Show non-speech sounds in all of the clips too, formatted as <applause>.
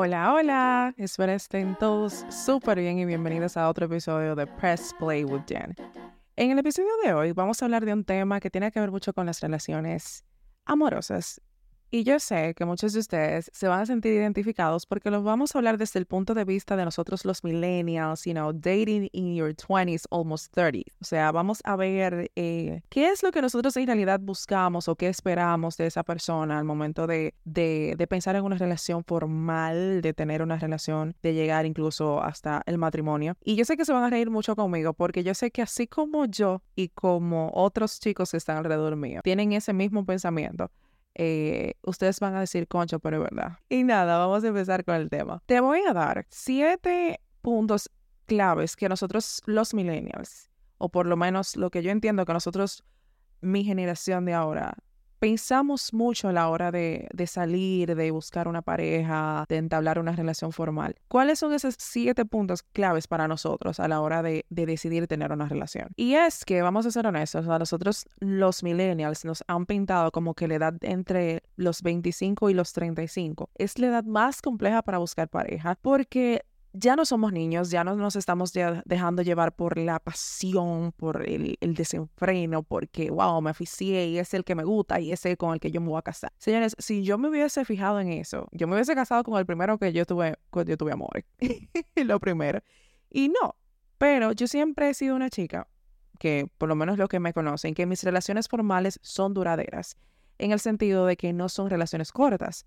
Hola, hola, espero estén todos súper bien y bienvenidos a otro episodio de Press Play with Jen. En el episodio de hoy vamos a hablar de un tema que tiene que ver mucho con las relaciones amorosas y yo sé que muchos de ustedes se van a sentir identificados porque los vamos a hablar desde el punto de vista de nosotros los millennials, you know, dating in your 20s, almost 30s. O sea, vamos a ver eh, qué es lo que nosotros en realidad buscamos o qué esperamos de esa persona al momento de, de, de pensar en una relación formal, de tener una relación, de llegar incluso hasta el matrimonio. Y yo sé que se van a reír mucho conmigo porque yo sé que así como yo y como otros chicos que están alrededor mío tienen ese mismo pensamiento, eh, ustedes van a decir, concho, pero es verdad. Y nada, vamos a empezar con el tema. Te voy a dar siete puntos claves que nosotros los millennials, o por lo menos lo que yo entiendo que nosotros, mi generación de ahora, pensamos mucho a la hora de, salir, de buscar una pareja, de entablar una relación formal. ¿Cuáles son esos siete puntos claves para nosotros a la hora de, decidir tener una relación? Y es que, vamos a ser honestos, a nosotros los millennials nos han pintado como que la edad entre los 25 y los 35 es la edad más compleja para buscar pareja porque ya no somos niños, ya no nos estamos dejando llevar por la pasión, por el, desenfreno, porque, wow, me aficié y es el que me gusta y es el con el que yo me voy a casar. Señores, si yo me hubiese fijado en eso, yo me hubiese casado con el primero que yo tuve, cuando yo tuve amor, <laughs> lo primero. Y no, pero yo siempre he sido una chica que, por lo menos lo que me conocen, que mis relaciones formales son duraderas, en el sentido de que no son relaciones cortas.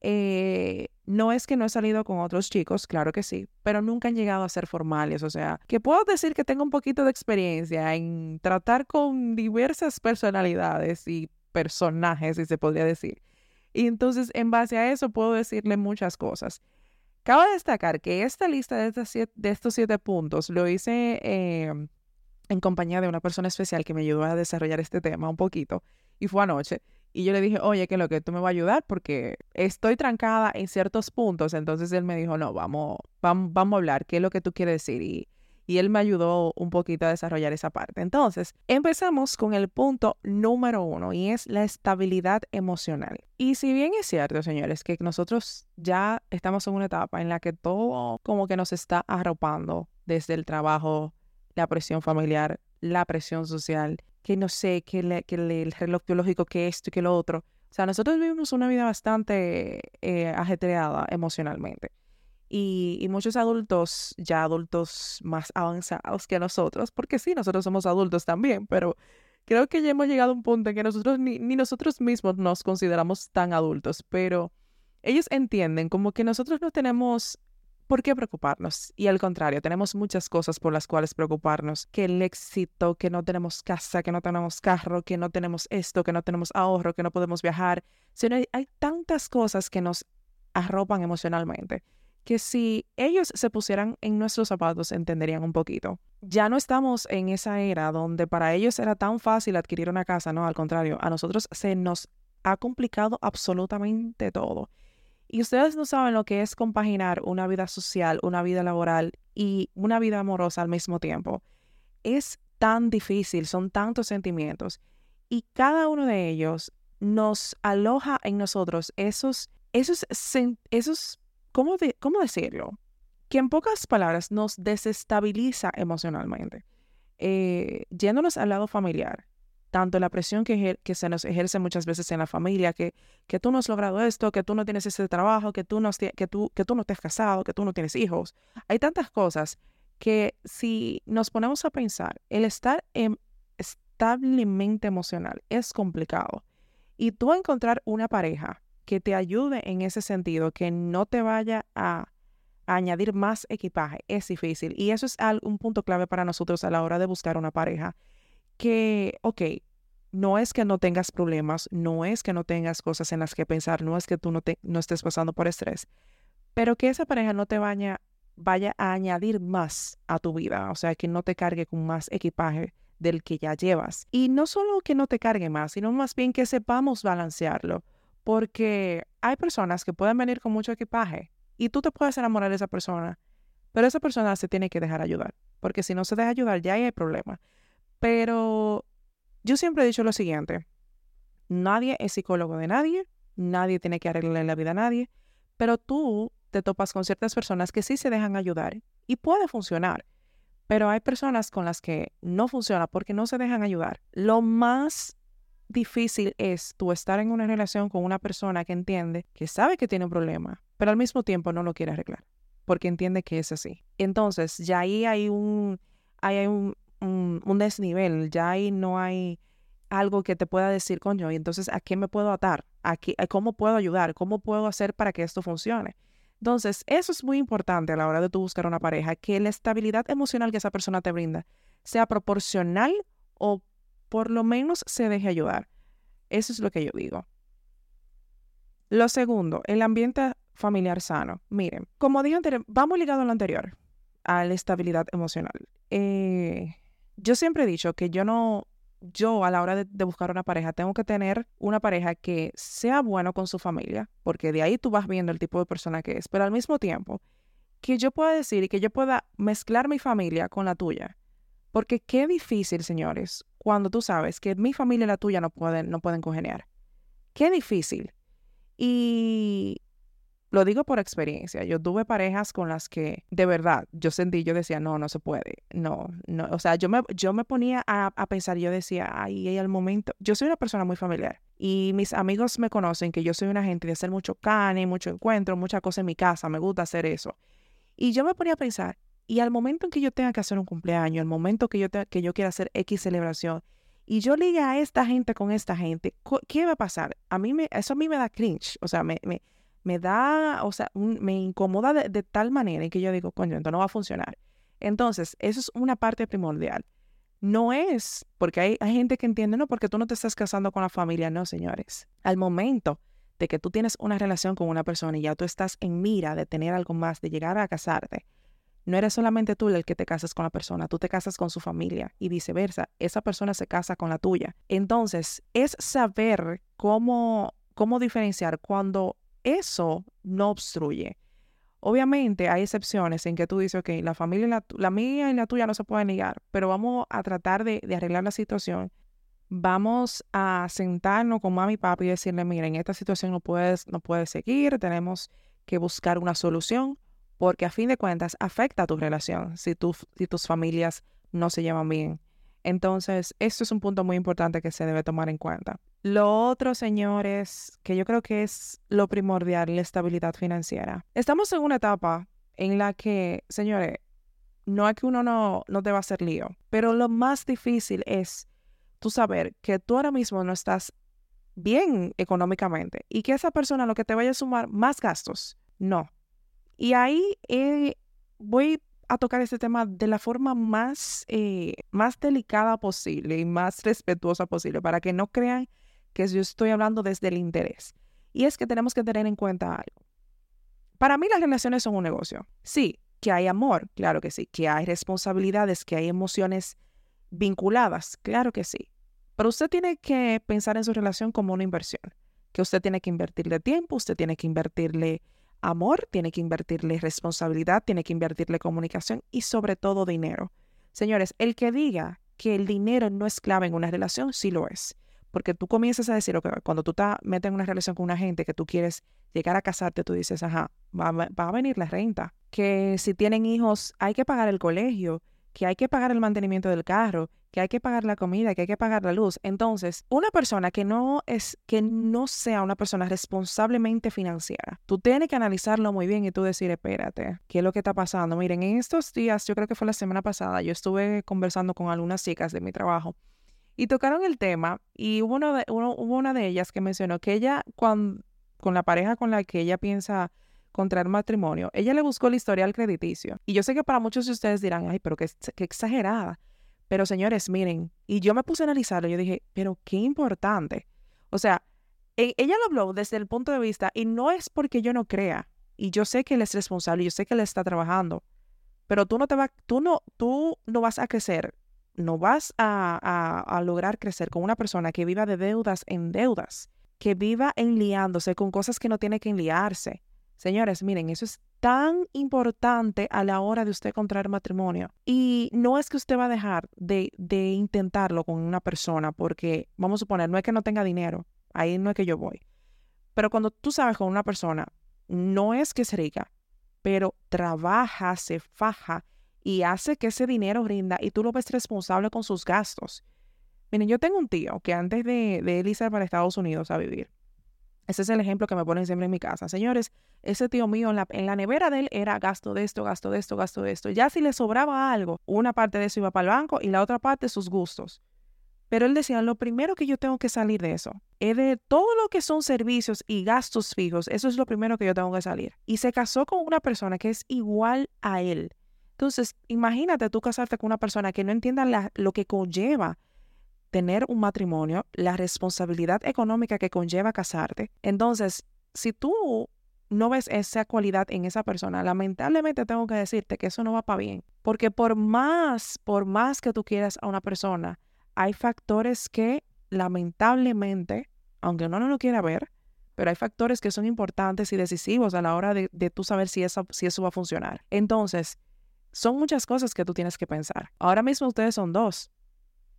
Eh, no es que no he salido con otros chicos, claro que sí, pero nunca han llegado a ser formales. O sea, que puedo decir que tengo un poquito de experiencia en tratar con diversas personalidades y personajes, si se podría decir. Y entonces, en base a eso, puedo decirle muchas cosas. Cabe destacar que esta lista de, estos siete puntos lo hice em, en compañía de una persona especial que me ayudó a desarrollar este tema un poquito, y fue anoche. Y yo le dije, oye, que lo que tú me vas a ayudar porque estoy trancada en ciertos puntos. Entonces él me dijo, no, vamos, vamos, vamos a hablar, ¿qué es lo que tú quieres decir? Y, y él me ayudó un poquito a desarrollar esa parte. Entonces, empezamos con el punto número uno y es la estabilidad emocional. Y si bien es cierto, señores, que nosotros ya estamos en una etapa en la que todo como que nos está arropando desde el trabajo, la presión familiar, la presión social, que no sé, que, el reloj biológico, que esto y que lo otro. O sea, nosotros vivimos una vida bastante eh, ajetreada emocionalmente. Y, muchos adultos, ya adultos más avanzados que nosotros, porque sí, nosotros somos adultos también, pero creo que ya hemos llegado a un punto en que nosotros ni, ni nosotros mismos nos consideramos tan adultos, pero ellos entienden como que nosotros no tenemos ¿por qué preocuparnos? Y al contrario, tenemos muchas cosas por las cuales preocuparnos, que el éxito, que no tenemos casa, que no tenemos carro, que no tenemos esto, que no tenemos ahorro, que no podemos viajar. Sino hay, hay tantas cosas que nos arropan emocionalmente que si ellos se pusieran en nuestros zapatos entenderían un poquito. Ya no estamos en esa era donde para ellos era tan fácil adquirir una casa, no, al contrario, a nosotros se nos ha complicado absolutamente todo. Y ustedes no saben lo que es compaginar una vida social, una vida laboral y una vida amorosa al mismo tiempo. Es tan difícil, son tantos sentimientos. Y cada uno de ellos nos aloja en nosotros esos, esos, esos, ¿cómo, cómo decirlo? Que en pocas palabras nos desestabiliza emocionalmente. Eh, yéndonos al lado familiar, tanto la presión que, se nos ejerce muchas veces en la familia, que, que tú no has logrado esto, que tú no tienes ese trabajo, que tú, no, que, tú, que tú no te has casado, que tú no tienes hijos. Hay tantas cosas que si nos ponemos a pensar, el estar establemente emocional es complicado. Y tú encontrar una pareja que te ayude en ese sentido, que no te vaya a, a añadir más equipaje, es difícil. Y eso es un punto clave para nosotros a la hora de buscar una pareja que, ok, no es que no tengas problemas, no es que no tengas cosas en las que pensar, no es que tú no, te, no estés pasando por estrés, pero que esa pareja no te vaya, vaya a añadir más a tu vida, o sea, que no te cargue con más equipaje del que ya llevas. Y no solo que no te cargue más, sino más bien que sepamos balancearlo, porque hay personas que pueden venir con mucho equipaje y tú te puedes enamorar de esa persona, pero esa persona se tiene que dejar ayudar, porque si no se deja ayudar ya hay problema. Pero yo siempre he dicho lo siguiente, nadie es psicólogo de nadie, nadie tiene que arreglarle la vida a nadie, pero tú te topas con ciertas personas que sí se dejan ayudar y puede funcionar. Pero hay personas con las que no funciona porque no se dejan ayudar. Lo más difícil es tú estar en una relación con una persona que entiende que sabe que tiene un problema, pero al mismo tiempo no lo quiere arreglar, porque entiende que es así. Entonces, ya ahí hay un, hay un, un, desnivel, ya ahí no hay algo que te pueda decir, coño, y entonces, ¿a qué me puedo atar? ¿A, ¿Cómo puedo ayudar? ¿Cómo puedo hacer para que esto funcione? Entonces, eso es muy importante a la hora de tú buscar una pareja, que la estabilidad emocional que esa persona te brinda sea proporcional o por lo menos se deje ayudar. Eso es lo que yo digo. Lo segundo, el ambiente familiar sano. Miren, como dije anterior, vamos ligado a lo anterior, a la estabilidad emocional. Eh, yo siempre he dicho que yo no, yo a la hora de, buscar una pareja, tengo que tener una pareja que sea bueno con su familia, porque de ahí tú vas viendo el tipo de persona que es, pero al mismo tiempo, que yo pueda decir y que yo pueda mezclar mi familia con la tuya. Porque qué difícil, señores, cuando tú sabes que mi familia y la tuya no pueden, no pueden congeniar. Qué difícil. Y lo digo por experiencia. Yo tuve parejas con las que de verdad yo sentí, yo decía, no, no se puede. No, no. O sea, yo me, yo me ponía a, a pensar, yo decía, ay, al momento. Yo soy una persona muy familiar y mis amigos me conocen que yo soy una gente de hacer mucho cane, mucho encuentro, muchas cosas en mi casa. Me gusta hacer eso. Y yo me ponía a pensar, y al momento en que yo tenga que hacer un cumpleaños, al momento que yo, que yo quiera hacer X celebración, y yo ligue a esta gente con esta gente, ¿qué va a pasar? A mí me, eso a mí me da cringe, o sea, me, me, me da, o sea, me incomoda de, tal manera en que yo digo, coño, entonces no va a funcionar. Entonces, eso es una parte primordial. No es, porque hay, hay gente que entiende, no, porque tú no te estás casando con la familia, no, señores. Al momento de que tú tienes una relación con una persona y ya tú estás en mira de tener algo más, de llegar a casarte, no eres solamente tú el que te casas con la persona, tú te casas con su familia y viceversa. Esa persona se casa con la tuya. Entonces, es saber cómo, cómo diferenciar cuando eso no obstruye. Obviamente hay excepciones en que tú dices, ok, la familia, la, mía y la tuya no se pueden negar, pero vamos a tratar de, arreglar la situación. Vamos a sentarnos con mami y papi y decirle, miren, esta situación no puedes, no puede seguir, tenemos que buscar una solución porque a fin de cuentas afecta a tu relación si, si tus familias no se llevan bien. Entonces, esto es un punto muy importante que se debe tomar en cuenta. Lo otro, señores, que yo creo que es lo primordial, la estabilidad financiera. Estamos en una etapa en la que, señores, no es que uno no, no te va a hacer lío, pero lo más difícil es tú saber que tú ahora mismo no estás bien económicamente y que esa persona lo que te vaya a sumar más gastos. No, y ahí eh, voy a tocar este tema de la forma más, eh, más delicada posible y más respetuosa posible para que no crean que yo estoy hablando desde el interés. Y es que tenemos que tener en cuenta algo. Para mí las relaciones son un negocio. Sí, que hay amor, claro que sí, que hay responsabilidades, que hay emociones vinculadas, claro que sí. Pero usted tiene que pensar en su relación como una inversión, que usted tiene que invertirle tiempo, usted tiene que invertirle amor, tiene que invertirle responsabilidad, tiene que invertirle comunicación y sobre todo dinero. Señores, el que diga que el dinero no es clave en una relación, sí lo es. Porque tú comienzas a decir, cuando tú te metes en una relación con una gente que tú quieres llegar a casarte, tú dices, ajá, va, va a venir la renta. Que si tienen hijos, hay que pagar el colegio, que hay que pagar el mantenimiento del carro, que hay que pagar la comida, que hay que pagar la luz. Entonces, una persona que no es que no sea una persona responsablemente financiera, tú tienes que analizarlo muy bien y tú decir, espérate, ¿qué es lo que está pasando? Miren, en estos días, yo creo que fue la semana pasada, yo estuve conversando con algunas chicas de mi trabajo y tocaron el tema y hubo, uno de, hubo una de ellas que mencionó que ella con la pareja con la que ella piensa contraer matrimonio, ella le buscó el historial crediticio. Y yo sé que para muchos de ustedes dirán, ay, pero qué, exagerada. Pero señores, miren, y yo me puse a analizarlo, yo dije, pero qué importante. O sea, e, ella lo habló desde el punto de vista, y no es porque yo no crea, y yo sé que él es responsable, yo sé que él está trabajando, pero tú no te vas, tú no, tú no vas a crecer, no vas a, a, a lograr crecer con una persona que viva de deudas en deudas, que viva enliándose con cosas que no tiene que enliarse. Señores, miren, eso es tan importante a la hora de usted contraer matrimonio. Y no es que usted va a dejar de, de intentarlo con una persona porque, vamos a suponer, no es que no tenga dinero, ahí no es que yo voy. Pero cuando tú sabes con una persona no es que es rica, pero trabaja, se faja y hace que ese dinero rinda y tú lo ves responsable con sus gastos. Miren, yo tengo un tío que antes de, de él irse para Estados Unidos a vivir, ese es el ejemplo que me ponen siempre en mi casa. Señores, ese tío mío en la, en la, nevera de él era gasto de esto, gasto de esto, gasto de esto. Ya si le sobraba algo, una parte de eso iba para el banco y la otra parte sus gustos. Pero él decía, lo primero que yo tengo que salir de eso es de todo lo que son servicios y gastos fijos. Eso es lo primero que yo tengo que salir. Y se casó con una persona que es igual a él. Entonces, imagínate tú casarte con una persona que no entienda lo que conlleva tener un matrimonio, la responsabilidad económica que conlleva casarte. Entonces, si tú no ves esa cualidad en esa persona, lamentablemente tengo que decirte que eso no va para bien. Porque por más, por más que tú quieras a una persona, hay factores que lamentablemente, aunque uno no lo quiera ver, pero hay factores que son importantes y decisivos a la hora de, tú saber si eso, si eso va a funcionar. Entonces, son muchas cosas que tú tienes que pensar. Ahora mismo ustedes son dos,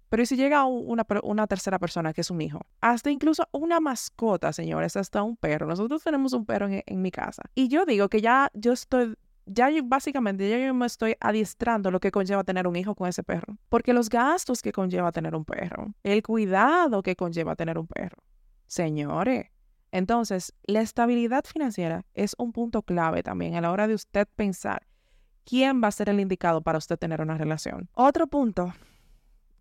pero ¿y si llega una, tercera persona que es un hijo? Hasta incluso una mascota, señores, hasta un perro. Nosotros tenemos un perro en, en mi casa. Y yo digo que ya yo estoy ya básicamente ya yo me estoy adiestrando lo que conlleva tener un hijo con ese perro. Porque los gastos que conlleva tener un perro, el cuidado que conlleva tener un perro. Señores, entonces la estabilidad financiera es un punto clave también a la hora de usted pensar quién va a ser el indicado para usted tener una relación. Otro punto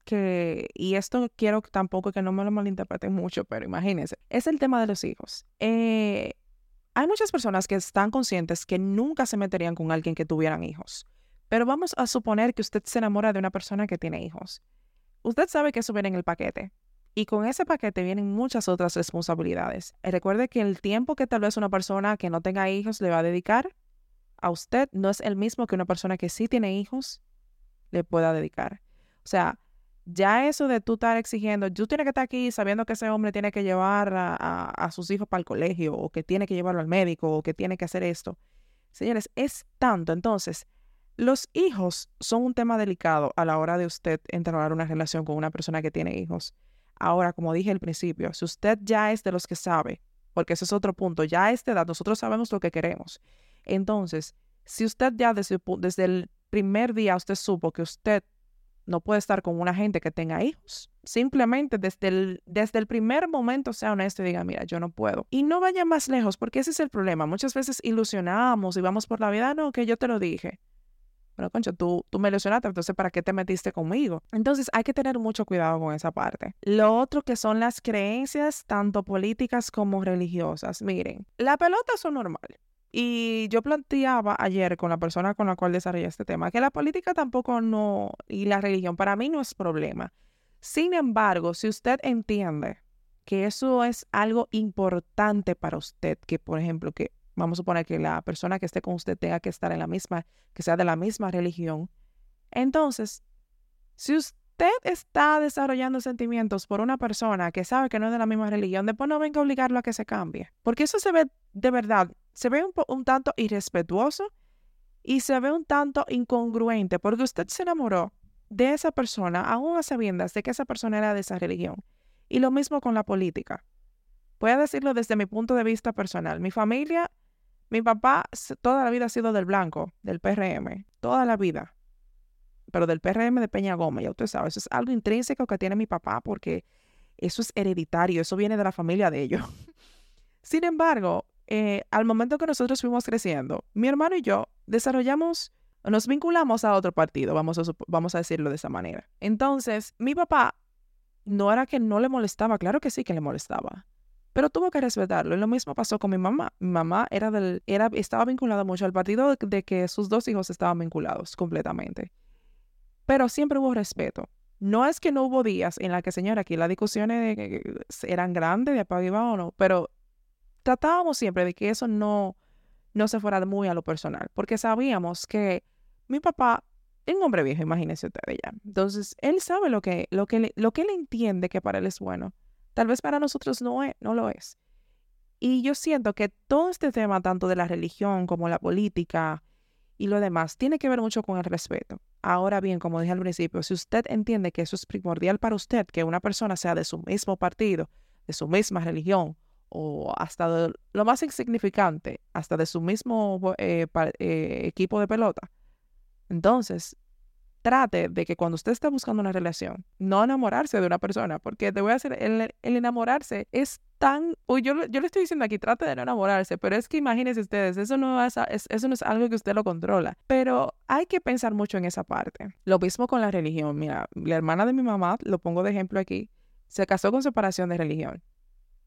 que, y esto quiero tampoco que no me lo malinterpreten mucho, pero imagínense, es el tema de los hijos. Eh, hay muchas personas que están conscientes que nunca se meterían con alguien que tuvieran hijos. Pero vamos a suponer que usted se enamora de una persona que tiene hijos. Usted sabe que eso viene en el paquete. Y con ese paquete vienen muchas otras responsabilidades. Y recuerde que el tiempo que tal vez una persona que no tenga hijos le va a dedicar a usted no es el mismo que una persona que sí tiene hijos le pueda dedicar. O sea, ya eso de tú estar exigiendo, tú tienes que estar aquí sabiendo que ese hombre tiene que llevar a, sus hijos para el colegio, o que tiene que llevarlo al médico, o que tiene que hacer esto. Señores, es tanto. Entonces, los hijos son un tema delicado a la hora de usted entrar una relación con una persona que tiene hijos. Ahora, como dije al principio, si usted ya es de los que sabe, porque ese es otro punto, ya a esta edad nosotros sabemos lo que queremos. Entonces, si usted ya desde, el primer día usted supo que usted no puede estar con una gente que tenga hijos. Simplemente desde el, desde el primer momento sea honesto y diga, mira, yo no puedo. Y no vaya más lejos, porque ese es el problema. Muchas veces ilusionamos y vamos por la vida, no, que yo te lo dije. Pero, concha, tú, tú me ilusionaste, entonces, ¿para qué te metiste conmigo? Entonces, hay que tener mucho cuidado con esa parte. Lo otro que son las creencias, tanto políticas como religiosas. Miren, la pelota es normal. Y yo planteaba ayer con la persona con la cual desarrollé este tema que la política tampoco no, y la religión para mí no es problema. Sin embargo, si usted entiende que eso es algo importante para usted, que por ejemplo, que vamos a suponer que la persona que esté con usted tenga que estar en la misma, que sea de la misma religión, entonces, si usted está desarrollando sentimientos por una persona que sabe que no es de la misma religión, después no venga a obligarlo a que se cambie, porque eso se ve de verdad se ve un, tanto irrespetuoso y se ve un tanto incongruente porque usted se enamoró de esa persona aún a sabiendas de que esa persona era de esa religión. Y lo mismo con la política. Voy a decirlo desde mi punto de vista personal. Mi familia, mi papá toda la vida ha sido del blanco, del PRM, toda la vida. Pero del PRM de Peña Gómez, ya usted sabe, eso es algo intrínseco que tiene mi papá porque eso es hereditario, eso viene de la familia de ellos. <laughs> Sin embargo, eh, al momento que nosotros fuimos creciendo, mi hermano y yo desarrollamos, nos vinculamos a otro partido, vamos a, vamos a decirlo de esa manera. Entonces, mi papá no era que no le molestaba, claro que sí que le molestaba, pero tuvo que respetarlo. Y lo mismo pasó con mi mamá. Mi mamá era del, era, estaba vinculada mucho al partido de que sus dos hijos estaban vinculados completamente. Pero siempre hubo respeto. No es que no hubo días en la que, señora, aquí las discusiones eran grandes de apago o no, pero tratábamos siempre de que eso no, no se fuera muy a lo personal, porque sabíamos que mi papá es un hombre viejo, imagínese usted ya. Entonces, él sabe lo que, lo que, lo que él entiende que para él es bueno. Tal vez para nosotros no, es, no lo es. Y yo siento que todo este tema, tanto de la religión como la política y lo demás, tiene que ver mucho con el respeto. Ahora bien, como dije al principio, si usted entiende que eso es primordial para usted, que una persona sea de su mismo partido, de su misma religión o hasta lo más insignificante, hasta de su mismo eh, eh, equipo de pelota. Entonces, trate de que cuando usted está buscando una relación, no enamorarse de una persona, porque te voy a decir, el, enamorarse es tan, o yo, yo le estoy diciendo aquí, trate de no enamorarse, pero es que imagínense ustedes, eso no es, eso no es algo que usted lo controla, pero hay que pensar mucho en esa parte. Lo mismo con la religión, mira, la hermana de mi mamá, lo pongo de ejemplo aquí, se casó con separación de religión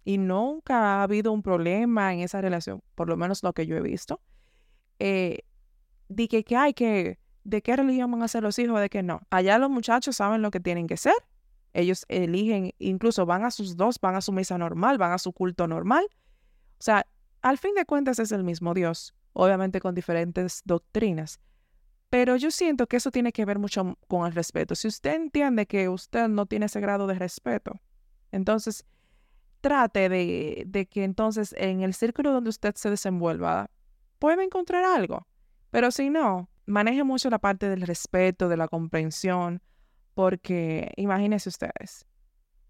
y nunca ha habido un problema en esa relación, por lo menos lo que yo he visto. Eh, de que, que hay que de qué religión van a ser los hijos, de qué no. Allá los muchachos saben lo que tienen que ser. Ellos eligen, incluso van a sus dos, van a su misa normal, van a su culto normal. O sea, al fin de cuentas es el mismo Dios, obviamente con diferentes doctrinas. Pero yo siento que eso tiene que ver mucho con el respeto. Si usted entiende que usted no tiene ese grado de respeto, entonces trate de, de que entonces en el círculo donde usted se desenvuelva pueda encontrar algo. Pero si no, maneje mucho la parte del respeto, de la comprensión, porque imagínense ustedes,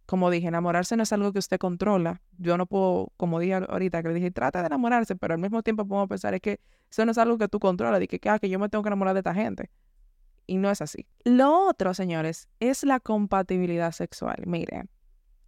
como dije, enamorarse no es algo que usted controla. Yo no puedo, como dije ahorita, que le dije, trata de enamorarse, pero al mismo tiempo podemos pensar es que eso no es algo que tú controlas, de que, ah, que yo me tengo que enamorar de esta gente. Y no es así. Lo otro, señores, es la compatibilidad sexual. Miren,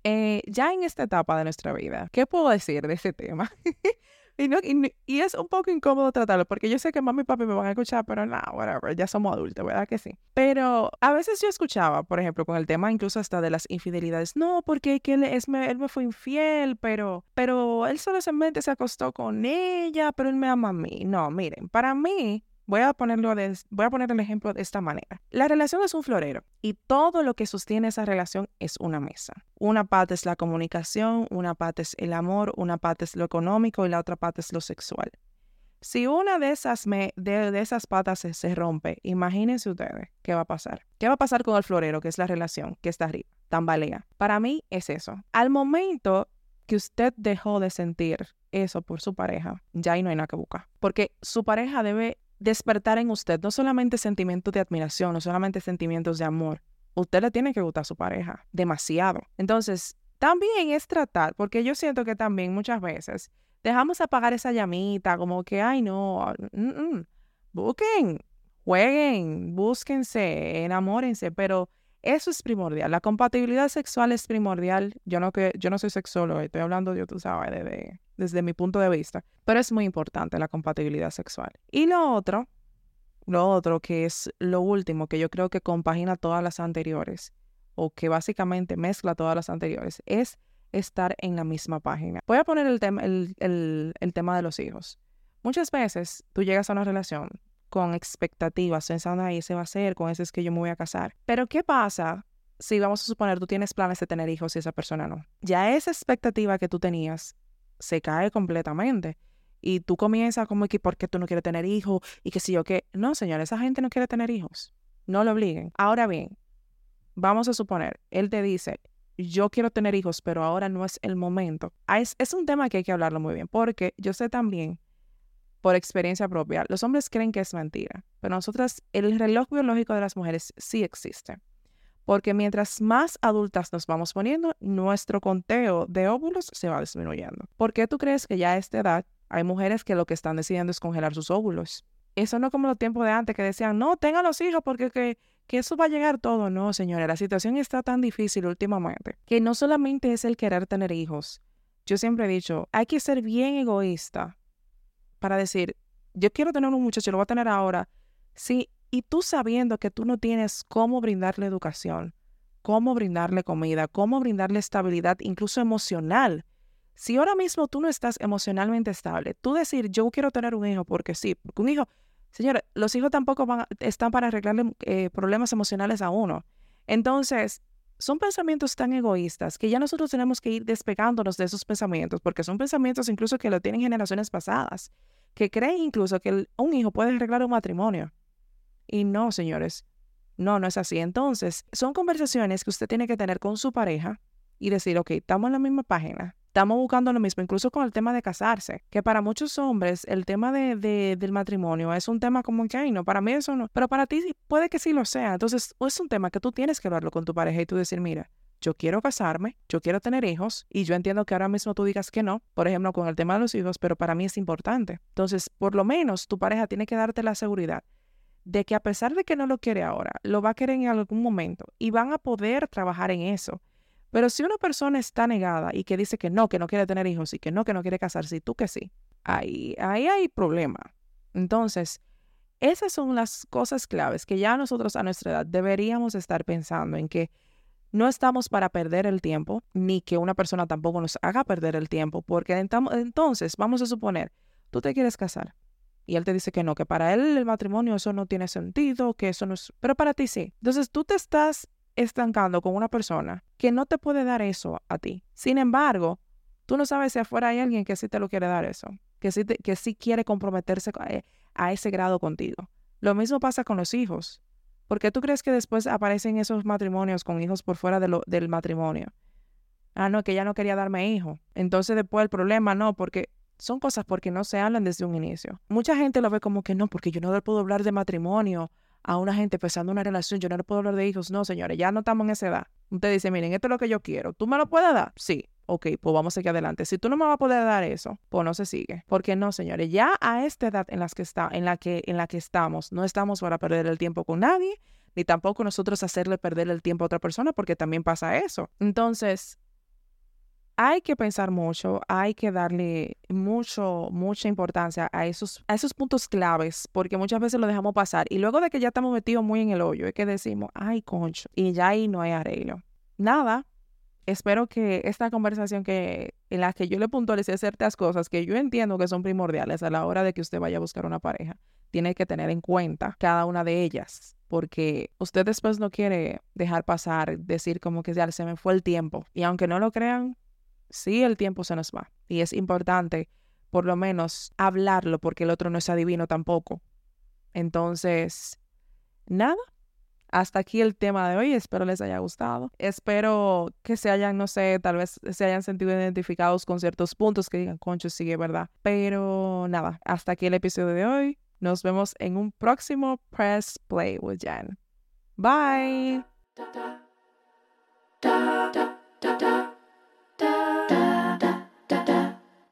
eh, ya en esta etapa de nuestra vida, ¿qué puedo decir de este tema? <laughs> Y, no, y, es un poco incómodo tratarlo, porque yo sé que mami y papi me van a escuchar, pero no, whatever, ya somos adultos, ¿verdad que sí? Pero a veces yo escuchaba, por ejemplo, con el tema incluso hasta de las infidelidades, no, porque que él, es, él me fue infiel, pero, pero él solamente se acostó con ella, pero él me ama a mí. No, miren, para mí, Voy a, ponerlo voy a poner el ejemplo de esta manera. La relación es un florero y todo lo que sostiene esa relación es una mesa. Una parte es la comunicación, una parte es el amor, una parte es lo económico y la otra parte es lo sexual. Si una de esas, de, esas patas se, se, rompe, imagínense ustedes qué va a pasar. ¿Qué va a pasar con el florero, que es la relación, que está arriba? Tambalea. Para mí es eso. Al momento que usted dejó de sentir eso por su pareja, ya ahí no hay nada que buscar. Porque su pareja debe despertar en usted no solamente sentimientos de admiración, no solamente sentimientos de amor. Usted le tiene que gustar a su pareja demasiado. Entonces, también es tratar, porque yo siento que también muchas veces dejamos apagar esa llamita, como que, ay, no, mm, mm, busquen, jueguen, búsquense, enamórense, pero eso es primordial. La compatibilidad sexual es primordial. Yo no, que, yo no soy sexólogo, estoy hablando, yo tú sabes, de, desde mi punto de vista, pero es muy importante la compatibilidad sexual. Y lo otro, lo otro que es lo último que yo creo que compagina todas las anteriores o que básicamente mezcla todas las anteriores es estar en la misma página. Voy a poner el, tema el, el tema de los hijos. Muchas veces tú llegas a una relación con expectativas, pensando ahí se va a hacer, con ese es que yo me voy a casar. Pero ¿qué pasa si vamos a suponer tú tienes planes de tener hijos y esa persona no? Ya esa expectativa que tú tenías se cae completamente. Y tú comienzas como que, ¿por qué tú no quieres tener hijos? Y que si yo qué. No, señor, esa gente no quiere tener hijos. No lo obliguen. Ahora bien, vamos a suponer, él te dice, yo quiero tener hijos, pero ahora no es el momento. Ah, es un tema que hay que hablarlo muy bien, porque yo sé también, por experiencia propia, los hombres creen que es mentira, pero nosotras, el reloj biológico de las mujeres sí existe porque mientras más adultas nos vamos poniendo, nuestro conteo de óvulos se va disminuyendo. ¿Por qué tú crees que ya a esta edad hay mujeres que lo que están decidiendo es congelar sus óvulos? Eso no como los tiempos de antes que decían, no, tengan los hijos porque que, que eso va a llegar todo. No, señora, la situación está tan difícil últimamente que no solamente es el querer tener hijos. Yo siempre he dicho, hay que ser bien egoísta para decir, yo quiero tener un muchacho, lo voy a tener ahora. Sí, y tú sabiendo que tú no tienes cómo brindarle educación, cómo brindarle comida, cómo brindarle estabilidad, incluso emocional. Si ahora mismo tú no estás emocionalmente estable, tú decir, yo quiero tener un hijo porque sí, porque un hijo, señores, los hijos tampoco van, están para arreglarle eh, problemas emocionales a uno. Entonces, son pensamientos tan egoístas que ya nosotros tenemos que ir despegándonos de esos pensamientos, porque son pensamientos incluso que lo tienen generaciones pasadas, que creen incluso que un hijo puede arreglar un matrimonio. Y no, señores, no, no es así. Entonces, son conversaciones que usted tiene que tener con su pareja y decir, ok, estamos en la misma página, estamos buscando lo mismo, incluso con el tema de casarse, que para muchos hombres el tema de, del matrimonio es un tema como que, ay, no, para mí eso no, pero para ti puede que sí lo sea. Entonces, es un tema que tú tienes que hablarlo con tu pareja y tú decir, mira, yo quiero casarme, yo quiero tener hijos y yo entiendo que ahora mismo tú digas que no, por ejemplo, con el tema de los hijos, pero para mí es importante. Entonces, por lo menos tu pareja tiene que darte la seguridad de que a pesar de que no lo quiere ahora, lo va a querer en algún momento y van a poder trabajar en eso. Pero si una persona está negada y que dice que no, que no quiere tener hijos y que no, que no quiere casarse y tú que sí, ahí, ahí hay problema. Entonces, esas son las cosas claves que ya nosotros a nuestra edad deberíamos estar pensando en que no estamos para perder el tiempo, ni que una persona tampoco nos haga perder el tiempo, porque entonces vamos a suponer, tú te quieres casar y él te dice que no, que para él el matrimonio eso no tiene sentido, que eso no es, pero para ti sí. Entonces tú te estás estancando con una persona que no te puede dar eso a ti. Sin embargo, tú no sabes si afuera hay alguien que sí te lo quiere dar eso, que sí, que sí quiere comprometerse eh, a ese grado contigo. Lo mismo pasa con los hijos. ¿Por qué tú crees que después aparecen esos matrimonios con hijos por fuera del matrimonio? Ah, no, que ella no quería darme hijo. Entonces después el problema no, porque son cosas porque no se hablan desde un inicio. Mucha gente lo ve como que no, porque yo no puedo hablar de matrimonio a una gente empezando una relación, yo no le puedo hablar de hijos. No, señores, ya no estamos en esa edad. Usted dice, miren, esto es lo que yo quiero. ¿Tú me lo puedes dar? Sí ok, pues vamos a seguir adelante. Si tú no me vas a poder dar eso, pues no se sigue. Porque no, señores, ya a esta edad en, las que está, en, la que, en la que estamos, no estamos para perder el tiempo con nadie, ni tampoco nosotros hacerle perder el tiempo a otra persona, porque también pasa eso. Entonces, hay que pensar mucho, hay que darle mucho, mucha importancia a esos, a esos puntos claves, porque muchas veces lo dejamos pasar y luego de que ya estamos metidos muy en el hoyo, es que decimos, ay, concho, y ya ahí no hay arreglo. Nada, espero que esta conversación que en la que yo le puntualicé ciertas cosas que yo entiendo que son primordiales a la hora de que usted vaya a buscar una pareja, tiene que tener en cuenta cada una de ellas, porque usted después no quiere dejar pasar, decir como que ya se me fue el tiempo. Y aunque no lo crean, sí el tiempo se nos va. Y es importante por lo menos hablarlo porque el otro no es adivino tampoco. Entonces, nada, hasta aquí el tema de hoy. Espero les haya gustado. Espero que se hayan, no sé, tal vez se hayan sentido identificados con ciertos puntos que digan, concho, sigue, ¿verdad? Pero nada, hasta aquí el episodio de hoy. Nos vemos en un próximo Press Play with Jan. Bye.